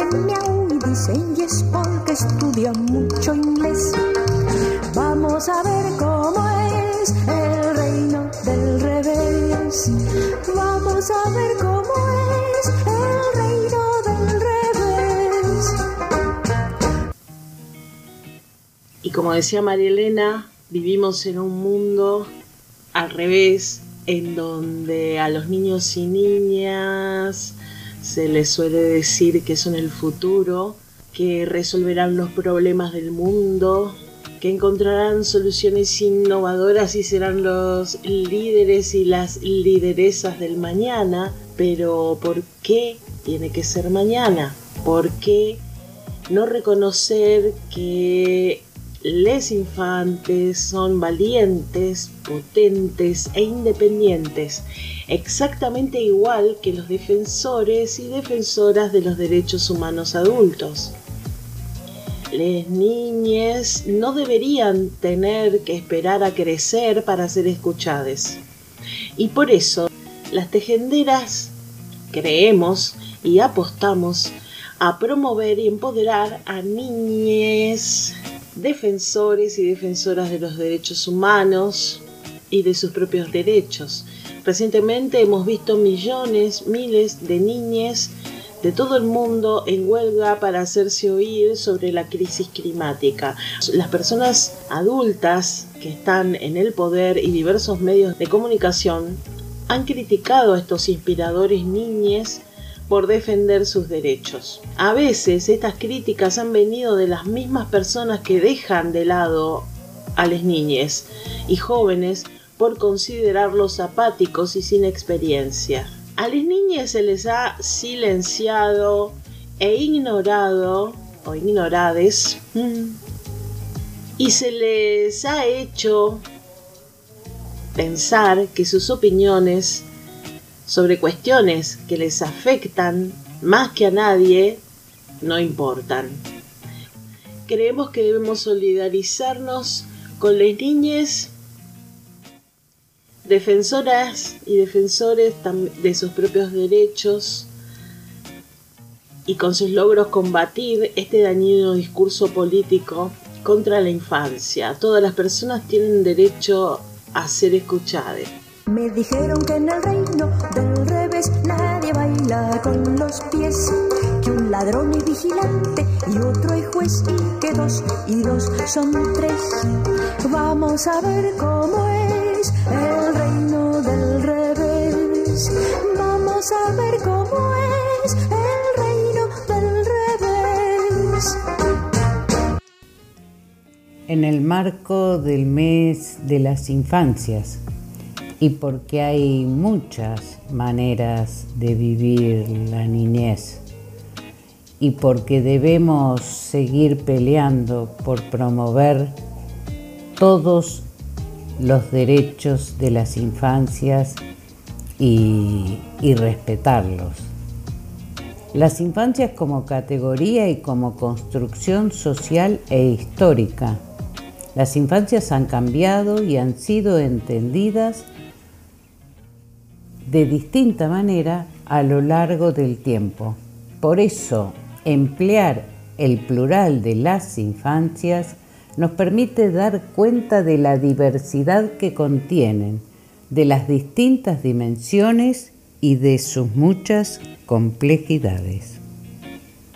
Hacen miau y dicen yes porque estudian mucho inglés. Vamos a ver cómo es el reino del revés. Vamos a ver cómo es el reino del revés. Y como decía María Elena, vivimos en un mundo al revés, en donde a los niños y niñas se les suele decir que son el futuro, que resolverán los problemas del mundo, que encontrarán soluciones innovadoras y serán los líderes y las lideresas del mañana. Pero ¿por qué tiene que ser mañana? ¿Por qué no reconocer que les infantes son valientes, potentes e independientes, exactamente igual que los defensores y defensoras de los derechos humanos adultos. Las niñas no deberían tener que esperar a crecer para ser escuchadas. Y por eso, las tejenderas creemos y apostamos a promover y empoderar a niñas defensores y defensoras de los derechos humanos y de sus propios derechos. Recientemente hemos visto millones, miles de niñas de todo el mundo en huelga para hacerse oír sobre la crisis climática. Las personas adultas que están en el poder y diversos medios de comunicación han criticado a estos inspiradores niñes por defender sus derechos. A veces estas críticas han venido de las mismas personas que dejan de lado a las niñas y jóvenes por considerarlos apáticos y sin experiencia. A las niñas se les ha silenciado e ignorado o ignorades y se les ha hecho pensar que sus opiniones sobre cuestiones que les afectan más que a nadie, no importan. Creemos que debemos solidarizarnos con las niñas defensoras y defensores de sus propios derechos y con sus logros combatir este dañino discurso político contra la infancia. Todas las personas tienen derecho a ser escuchadas. Me dijeron que en el reino del revés nadie baila con los pies, que un ladrón y vigilante y otro es juez y que dos y dos son tres. Vamos a ver cómo es el reino del revés. Vamos a ver cómo es el reino del revés. En el marco del mes de las infancias, y porque hay muchas maneras de vivir la niñez y porque debemos seguir peleando por promover todos los derechos de las infancias y, respetarlos. Las infancias como categoría y como construcción social e histórica. Las infancias han cambiado y han sido entendidas de distinta manera a lo largo del tiempo. Por eso, emplear el plural de las infancias nos permite dar cuenta de la diversidad que contienen, de las distintas dimensiones y de sus muchas complejidades.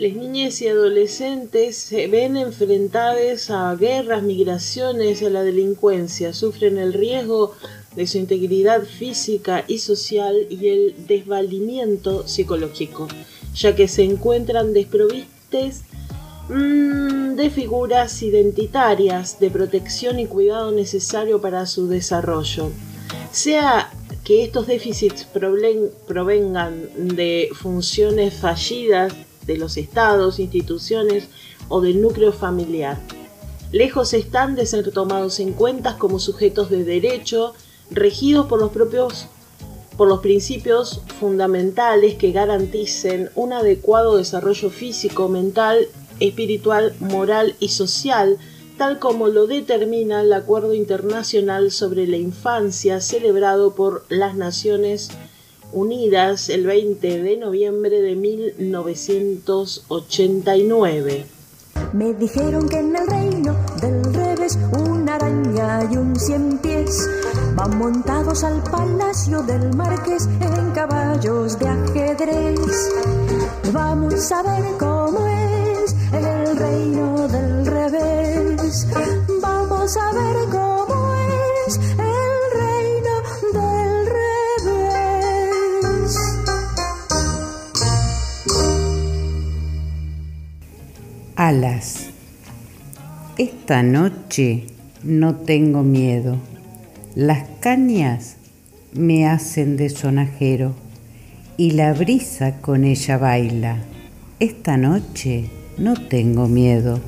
Las niñas y adolescentes se ven enfrentadas a guerras, migraciones, a la delincuencia, sufren el riesgo de su integridad física y social y el desvalimiento psicológico, ya que se encuentran desprovistes mm, de figuras identitarias de protección y cuidado necesario para su desarrollo. Sea que estos déficits provengan de funciones fallidas de los estados, instituciones o del núcleo familiar. Lejos están de ser tomados en cuenta como sujetos de derecho, regidos por los propios por los principios fundamentales que garanticen un adecuado desarrollo físico, mental, espiritual, moral y social, tal como lo determina el Acuerdo Internacional sobre la Infancia celebrado por las Naciones unidas el 20 de noviembre de 1989. Me dijeron que en el reino del revés una araña y un cien pies van montados al palacio del marqués en caballos de ajedrez. Vamos a ver cómo es el reino del revés. Vamos a ver cómo Esta noche no tengo miedo. Las cañas me hacen de sonajero y la brisa con ella baila. Esta noche no tengo miedo,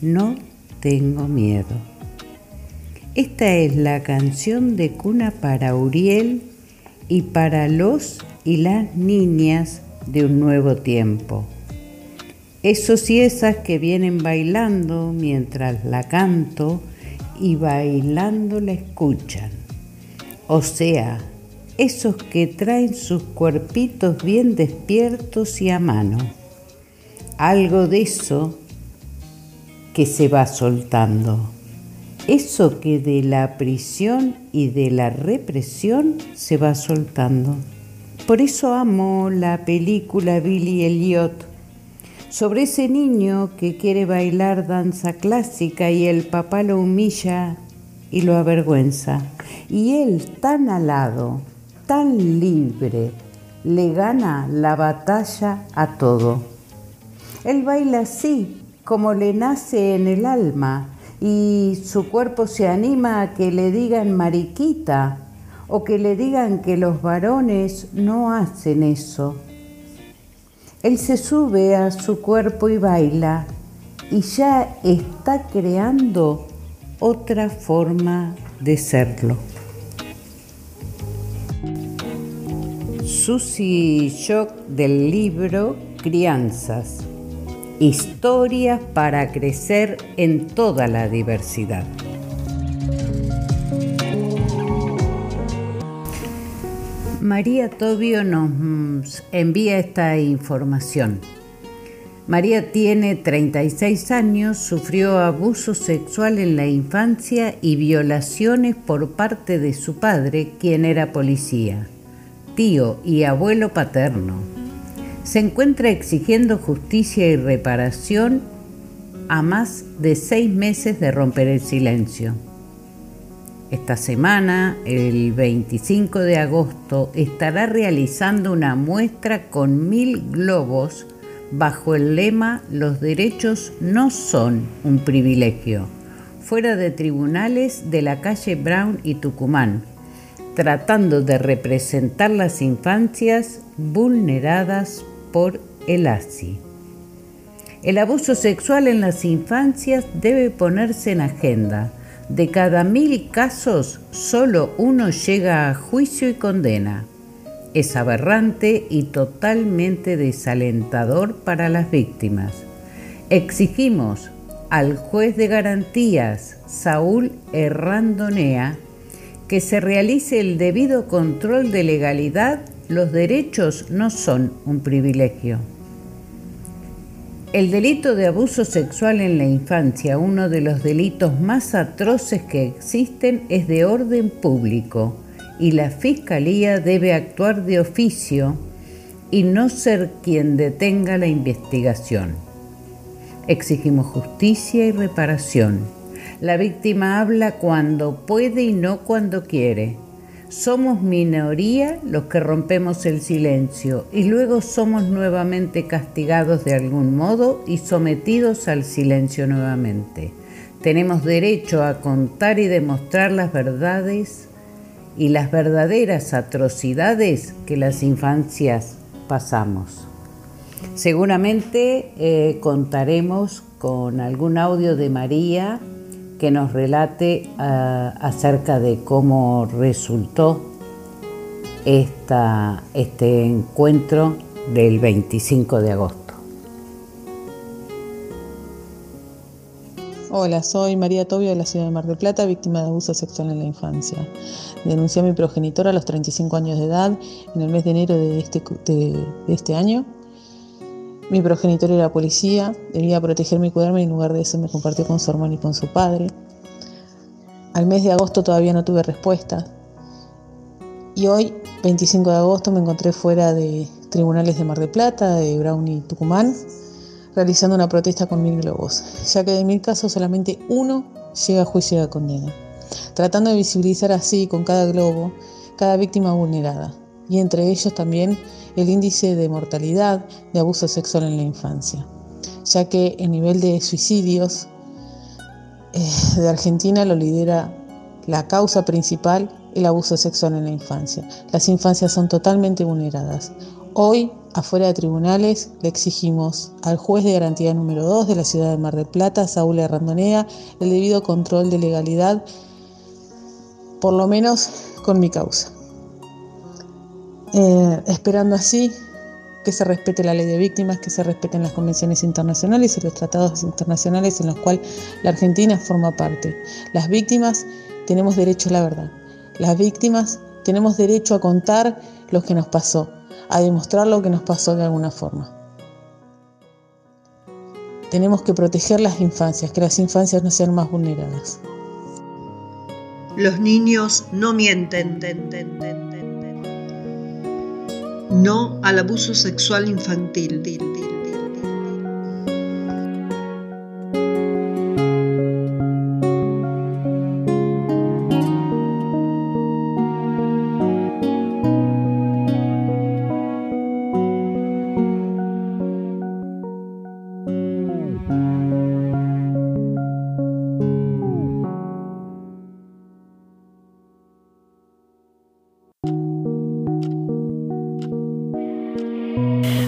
no tengo miedo. Esta es la canción de cuna para Uriel y para los y las niñas de un nuevo tiempo. Esos y esas que vienen bailando mientras la canto y bailando la escuchan. O sea, esos que traen sus cuerpitos bien despiertos y a mano. Algo de eso que se va soltando. Eso que de la prisión y de la represión se va soltando. Por eso amo la película Billy Elliot sobre ese niño que quiere bailar danza clásica y el papá lo humilla y lo avergüenza. Y él, tan alado, tan libre, le gana la batalla a todo. Él baila así, como le nace en el alma, y su cuerpo se anima a que le digan mariquita o que le digan que los varones no hacen eso él se sube a su cuerpo y baila y ya está creando otra forma de serlo. Susi Shock del libro Crianzas. Historias para crecer en toda la diversidad. María Tobio nos envía esta información. María tiene 36 años, sufrió abuso sexual en la infancia y violaciones por parte de su padre, quien era policía, tío y abuelo paterno. Se encuentra exigiendo justicia y reparación a más de seis meses de romper el silencio. Esta semana, el 25 de agosto, estará realizando una muestra con mil globos bajo el lema Los derechos no son un privilegio, fuera de tribunales de la calle Brown y Tucumán, tratando de representar las infancias vulneradas por el ASI. El abuso sexual en las infancias debe ponerse en agenda De cada mil casos, solo uno llega a juicio y condena. Es aberrante y totalmente desalentador para las víctimas. Exigimos al juez de garantías, Saúl Herrandonea, que se realice el debido control de legalidad, los derechos no son un privilegio. El delito de abuso sexual en la infancia, uno de los delitos más atroces que existen, es de orden público y la Fiscalía debe actuar de oficio y no ser quien detenga la investigación. Exigimos justicia y reparación. La víctima habla cuando puede y no cuando quiere. Somos minoría los que rompemos el silencio y luego somos nuevamente castigados de algún modo y sometidos al silencio nuevamente. Tenemos derecho a contar y demostrar las verdades y las verdaderas atrocidades que las infancias pasamos. Seguramente eh, contaremos con algún audio de María que nos relate ah, acerca de cómo resultó esta, este encuentro del 25 de agosto. Hola, soy María Tobio de la ciudad de Mar del Plata, víctima de abuso sexual en la infancia. Denuncié a mi progenitor a los 35 años de edad en el mes de enero de este, de este año mi progenitor era policía, debía protegerme y cuidarme y en lugar de eso me compartió con su hermano y con su padre. Al mes de agosto todavía no tuve respuesta. Y hoy, 25 de agosto, me encontré fuera de tribunales de Mar de Plata, de Brown y Tucumán, realizando una protesta con mil globos, ya que de mil casos solamente uno llega a juicio de condena, tratando de visibilizar así con cada globo cada víctima vulnerada, y entre ellos también el índice de mortalidad de abuso sexual en la infancia, ya que el nivel de suicidios eh, de Argentina lo lidera la causa principal, el abuso sexual en la infancia. Las infancias son totalmente vulneradas. Hoy, afuera de tribunales, le exigimos al juez de garantía número 2 de la ciudad de Mar del Plata, Saúl Arrandonea, el debido control de legalidad, por lo menos con mi causa. Esperando así que se respete la ley de víctimas, que se respeten las convenciones internacionales y los tratados internacionales en los cuales la Argentina forma parte. Las víctimas tenemos derecho a la verdad. Las víctimas tenemos derecho a contar lo que nos pasó, a demostrar lo que nos pasó de alguna forma. Tenemos que proteger las infancias, que las infancias no sean más vulneradas. Los niños no mienten no al abuso sexual infantil.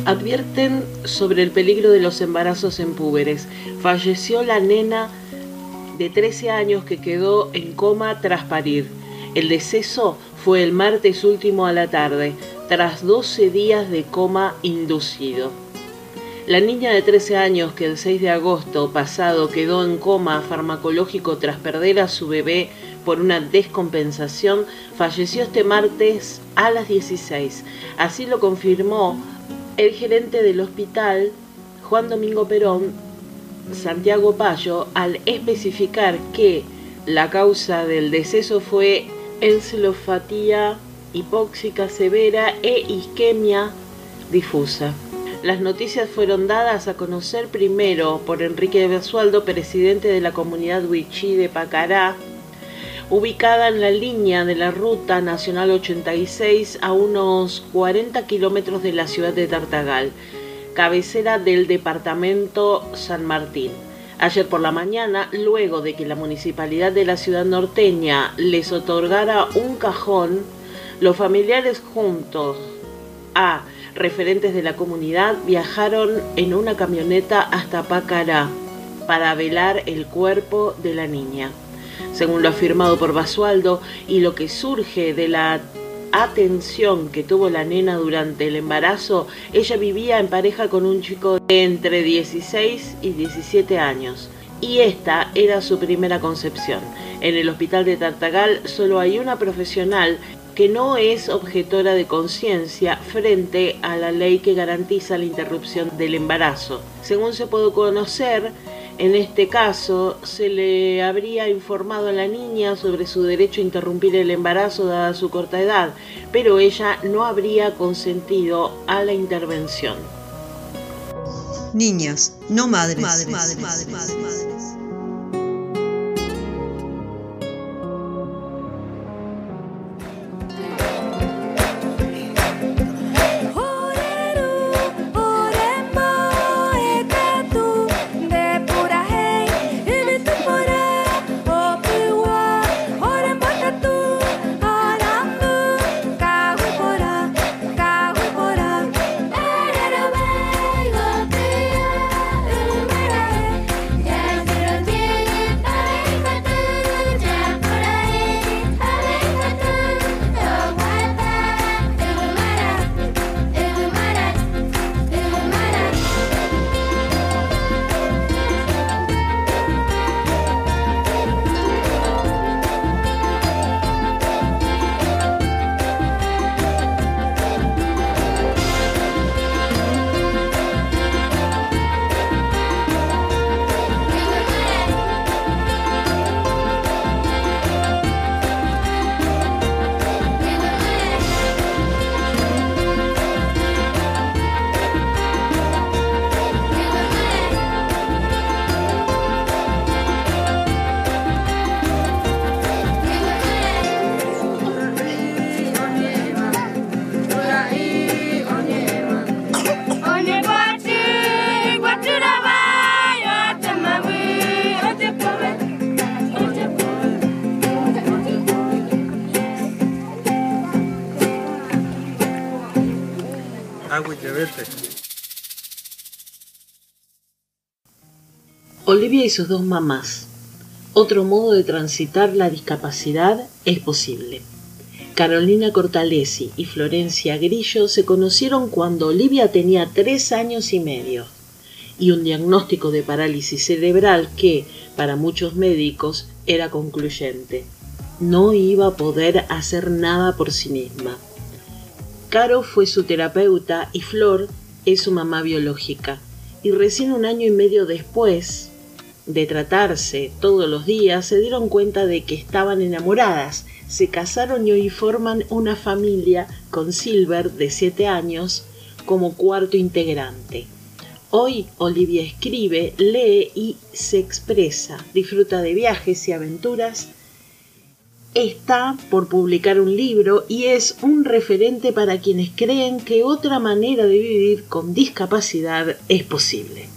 Advierten sobre el peligro de los embarazos en púberes. Falleció la nena de 13 años que quedó en coma tras parir. El deceso fue el martes último a la tarde, tras 12 días de coma inducido. La niña de 13 años que el 6 de agosto pasado quedó en coma farmacológico tras perder a su bebé por una descompensación, falleció este martes a las 16. Así lo confirmó el gerente del hospital, Juan Domingo Perón, Santiago Payo, al especificar que la causa del deceso fue encefalopatía hipóxica severa e isquemia difusa. Las noticias fueron dadas a conocer primero por Enrique Basualdo, presidente de la comunidad Huichí de Pacará, ubicada en la línea de la Ruta Nacional 86 a unos 40 kilómetros de la ciudad de Tartagal, cabecera del departamento San Martín. Ayer por la mañana, luego de que la municipalidad de la ciudad norteña les otorgara un cajón, los familiares juntos a referentes de la comunidad viajaron en una camioneta hasta Pacará para velar el cuerpo de la niña. Según lo afirmado por Basualdo y lo que surge de la atención que tuvo la nena durante el embarazo, ella vivía en pareja con un chico de entre 16 y 17 años y esta era su primera concepción. En el hospital de Tartagal solo hay una profesional que no es objetora de conciencia frente a la ley que garantiza la interrupción del embarazo. Según se puede conocer, en este caso, se le habría informado a la niña sobre su derecho a interrumpir el embarazo dada su corta edad, pero ella no habría consentido a la intervención. Niñas, no madres. Olivia y sus dos mamás. Otro modo de transitar la discapacidad es posible. Carolina Cortalesi y Florencia Grillo se conocieron cuando Olivia tenía tres años y medio y un diagnóstico de parálisis cerebral que, para muchos médicos, era concluyente. No iba a poder hacer nada por sí misma. Caro fue su terapeuta y Flor es su mamá biológica. Y recién un año y medio después de tratarse todos los días, se dieron cuenta de que estaban enamoradas, se casaron y hoy forman una familia con Silver, de 7 años, como cuarto integrante. Hoy Olivia escribe, lee y se expresa, disfruta de viajes y aventuras está por publicar un libro y es un referente para quienes creen que otra manera de vivir con discapacidad es posible.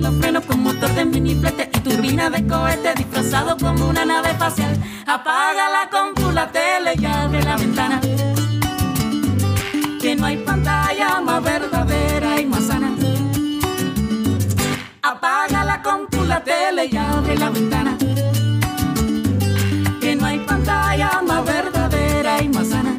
Los frenos con motor de mini flete y turbina de cohete disfrazado como una nave espacial. Apágala con tu la tele y abre la ventana. Que no hay pantalla más verdadera y más sana. Apágala con tu la tele y abre la ventana. Que no hay pantalla más verdadera y más sana.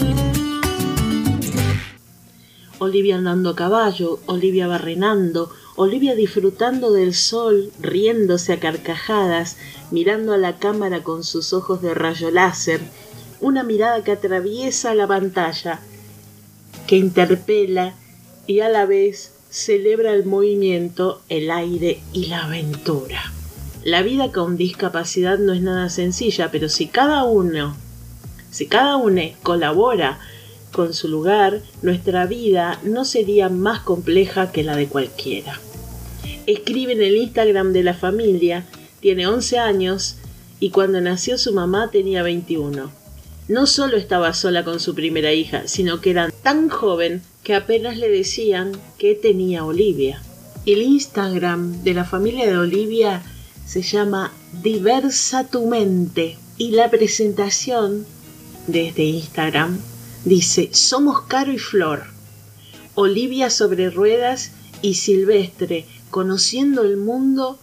Olivia andando a caballo, Olivia barrenando, Olivia disfrutando del sol, riéndose a carcajadas, mirando a la cámara con sus ojos de rayo láser, una mirada que atraviesa la pantalla, que interpela y a la vez celebra el movimiento, el aire y la aventura. La vida con discapacidad no es nada sencilla, pero si cada uno, si cada uno colabora con su lugar, nuestra vida no sería más compleja que la de cualquiera. Escribe en el Instagram de la familia, tiene 11 años y cuando nació su mamá tenía 21. No solo estaba sola con su primera hija, sino que era tan joven que apenas le decían que tenía Olivia. El Instagram de la familia de Olivia se llama Diversa tu mente y la presentación de este Instagram dice Somos Caro y Flor, Olivia sobre ruedas y Silvestre, conociendo el mundo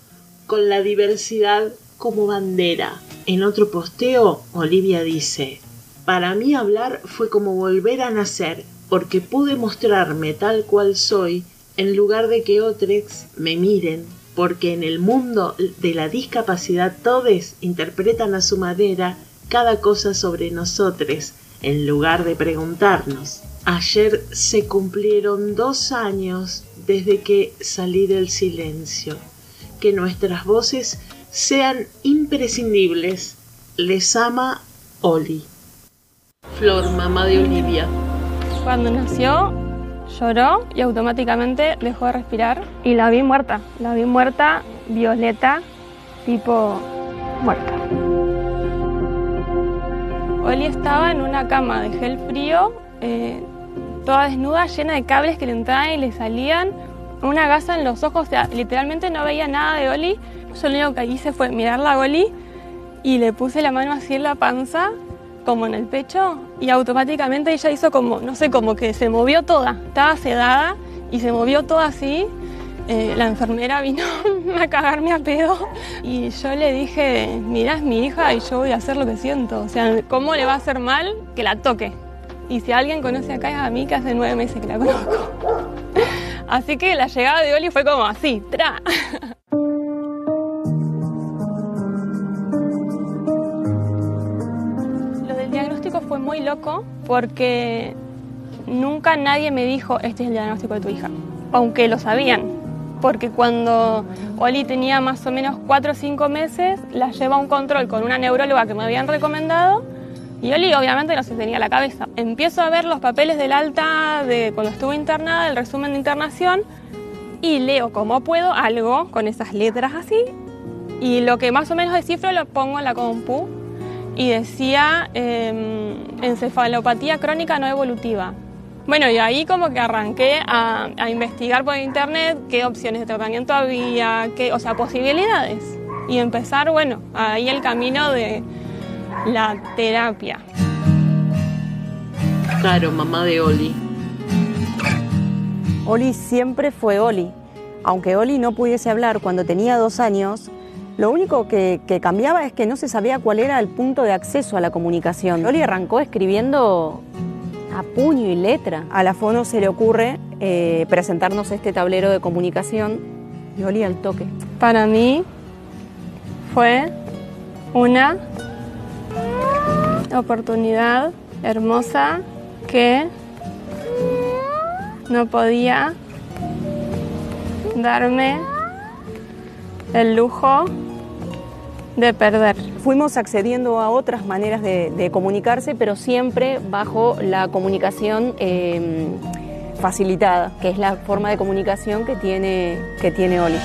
con la diversidad como bandera. En otro posteo, Olivia dice, para mí hablar fue como volver a nacer, porque pude mostrarme tal cual soy, en lugar de que otros me miren, porque en el mundo de la discapacidad todos interpretan a su manera cada cosa sobre nosotros, en lugar de preguntarnos. Ayer se cumplieron dos años desde que salí del silencio. Que nuestras voces sean imprescindibles. Les ama Oli. Flor, mamá de Olivia. Cuando nació, lloró y automáticamente dejó de respirar y la vi muerta. La vi muerta, violeta, tipo muerta. Oli estaba en una cama de gel frío, eh, toda desnuda, llena de cables que le entraban y le salían, una gasa en los ojos, o sea, literalmente no veía nada de Oli. Yo lo único que hice fue mirarla a Oli y le puse la mano así en la panza, como en el pecho, y automáticamente ella hizo como, no sé, como que se movió toda, estaba sedada y se movió toda así. Eh, la enfermera vino a cagarme a pedo y yo le dije, mira, es mi hija y yo voy a hacer lo que siento. O sea, ¿cómo le va a hacer mal que la toque? Y si alguien conoce acá es a mí, que hace nueve meses que la conozco. Así que la llegada de Oli fue como así, tra. Lo del diagnóstico fue muy loco porque nunca nadie me dijo, este es el diagnóstico de tu hija, aunque lo sabían. Porque cuando Oli tenía más o menos cuatro o cinco meses, la lleva a un control con una neuróloga que me habían recomendado y Oli obviamente no se tenía la cabeza. Empiezo a ver los papeles del alta de cuando estuvo internada, el resumen de internación, y leo como puedo algo con esas letras así. Y lo que más o menos descifro lo pongo en la compu. Y decía eh, encefalopatía crónica no evolutiva. Bueno, y ahí como que arranqué a, a, investigar por internet qué opciones de tratamiento había, qué, o sea, posibilidades. Y empezar, bueno, ahí el camino de, la terapia. Claro, mamá de Oli. Oli siempre fue Oli. Aunque Oli no pudiese hablar cuando tenía dos años, lo único que, que, cambiaba es que no se sabía cuál era el punto de acceso a la comunicación. Oli arrancó escribiendo a puño y letra. A la FONO se le ocurre eh, presentarnos este tablero de comunicación y Oli al toque. Para mí fue una oportunidad hermosa que no podía darme el lujo de perder. Fuimos accediendo a otras maneras de, comunicarse, pero siempre bajo la comunicación eh, facilitada, que es la forma de comunicación que tiene, que tiene Oli.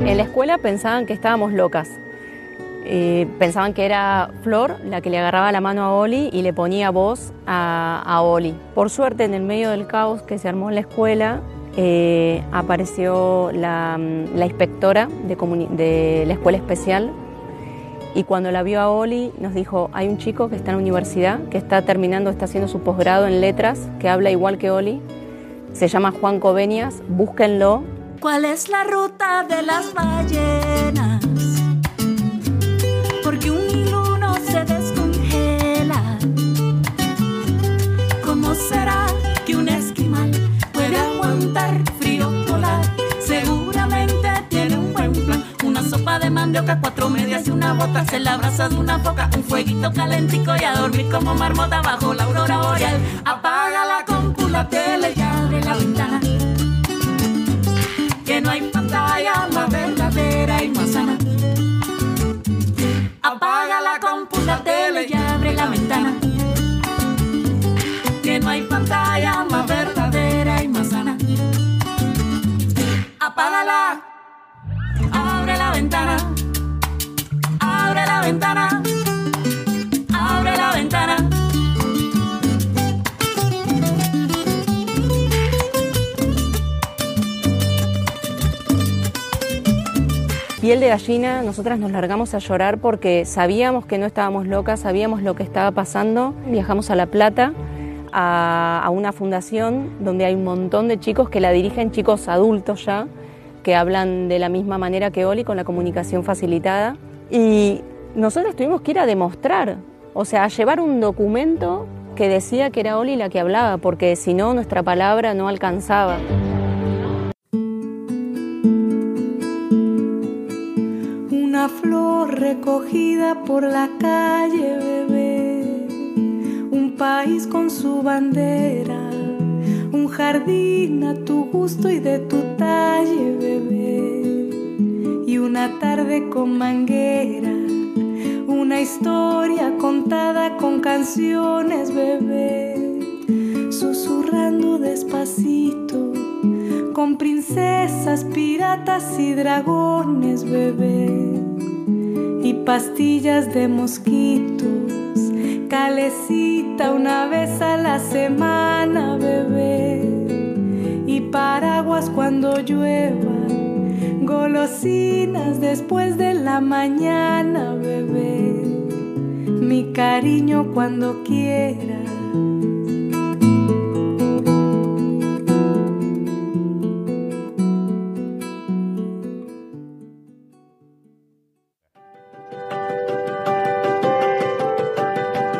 En la escuela pensaban que estábamos locas. Eh, pensaban que era Flor la que le agarraba la mano a Oli y le ponía voz a, Oli. Por suerte, en el medio del caos que se armó en la escuela, eh, apareció la, la inspectora de, de, la escuela especial y cuando la vio a Oli nos dijo, hay un chico que está en la universidad, que está terminando, está haciendo su posgrado en letras, que habla igual que Oli, se llama Juan Covenias, búsquenlo. ¿Cuál es la ruta de las ballenas? Mandioca, cuatro medias y una marmota, en la brasa de una foca, un fueguito calentico y a dormir como marmota bajo la aurora boreal. Apaga la compu, la tele y abre la ventana. Que no hay pantalla más verdadera y más sana. Apaga la compu, la tele y abre la ventana. Que no hay pantalla más verdadera y más sana. Apágala, ventana, abre la ventana. Piel de gallina, nosotras nos largamos a llorar porque sabíamos que no estábamos locas, sabíamos lo que estaba pasando. Viajamos a La Plata a, a una fundación donde hay un montón de chicos que la dirigen, chicos adultos ya, que hablan de la misma manera que Oli, con la comunicación facilitada. Y nosotros tuvimos que ir a demostrar, o sea, a llevar un documento que decía que era Oli la que hablaba, porque si no, nuestra palabra no alcanzaba. Una flor recogida por la calle, bebé. Un país con su bandera. Un jardín a tu gusto y de tu talle, bebé. Y una tarde con manguera. Una historia contada con canciones, bebé. Susurrando despacito con princesas, piratas y dragones, bebé, y pastillas de mosquitos, calecita una vez a la semana, bebé, y paraguas cuando llueva, golosinas después de la mañana, bebé, mi cariño cuando quieras.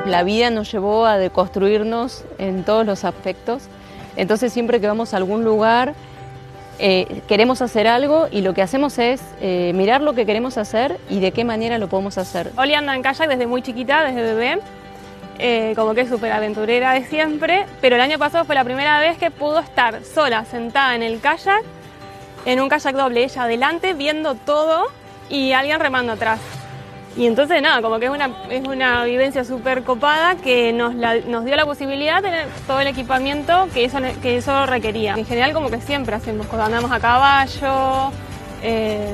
La vida nos llevó a deconstruirnos en todos los aspectos. Entonces siempre que vamos a algún lugar eh, queremos hacer algo y lo que hacemos es eh, mirar lo que queremos hacer y de qué manera lo podemos hacer. Oli anda en kayak desde muy chiquita, desde bebé, eh, como que es súper aventurera de siempre, pero el año pasado fue la primera vez que pudo estar sola, sentada en el kayak, en un kayak doble, ella adelante, viendo todo y alguien remando atrás. Y entonces nada, como que es una, es una vivencia súper copada que nos, la- nos dio la posibilidad de tener todo el equipamiento que eso, que eso requería. En general como que siempre hacemos cosas, andamos a caballo, eh,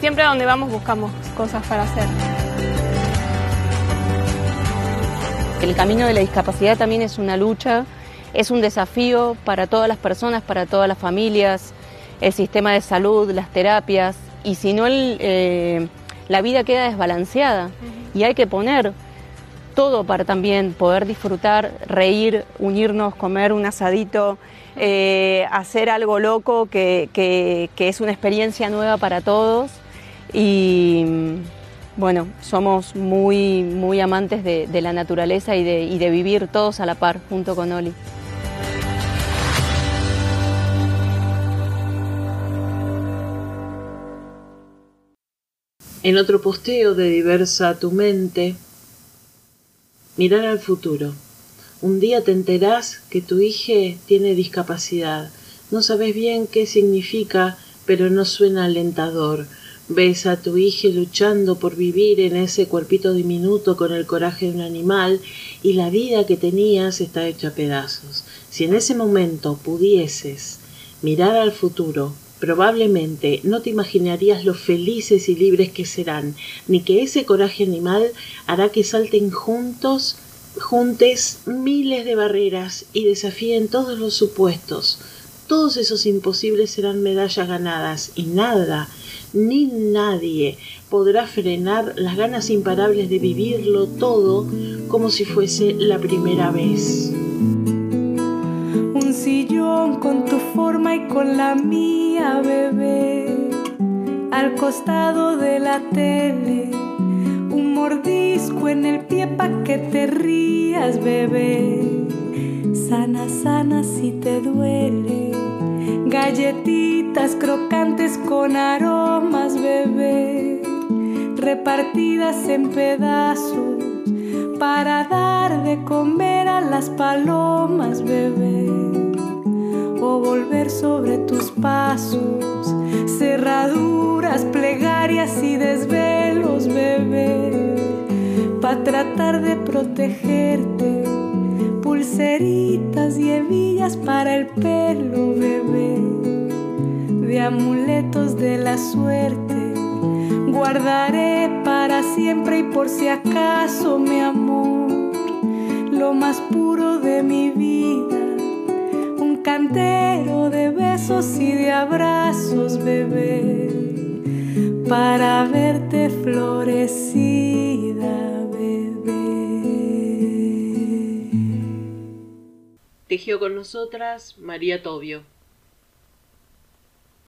siempre donde vamos buscamos cosas para hacer. El camino de la discapacidad también es una lucha, es un desafío para todas las personas, para todas las familias, el sistema de salud, las terapias, y si no, el, eh, la vida queda desbalanceada y hay que poner todo para también poder disfrutar, reír, unirnos, comer un asadito, eh, hacer algo loco que, que- que es una experiencia nueva para todos. Y bueno, somos muy, muy amantes de, de la naturaleza y de, y de vivir todos a la par junto con Oli. En otro posteo de Diversa tu mente, mirar al futuro. Un día te enterás que tu hija tiene discapacidad. No sabes bien qué significa, pero no suena alentador. Ves a tu hija luchando por vivir en ese cuerpito diminuto con el coraje de un animal y la vida que tenías está hecha a pedazos. Si en ese momento pudieses mirar al futuro, probablemente no te imaginarías lo felices y libres que serán, ni que ese coraje animal hará que salten juntos, juntes miles de barreras y desafíen todos los supuestos. Todos esos imposibles serán medallas ganadas y nada, ni nadie podrá frenar las ganas imparables de vivirlo todo como si fuese la primera vez. Sillón con tu forma y con la mía, bebé. Al costado de la tele. Un mordisco en el pie pa' que te rías, bebé. Sana, sana si te duele. Galletitas crocantes con aromas, bebé. repartidas en pedazos para dar de comer a las palomas, bebé, volver sobre tus pasos, cerraduras, plegarias y desvelos, bebé, para tratar de protegerte, pulseritas y hebillas para el pelo, bebé, de amuletos de la suerte. Guardaré para siempre y por si acaso, mi amor, lo más puro de mi vida, cantero de besos y de abrazos, bebé, para verte florecida, bebé. Tejió con nosotras María Tobio.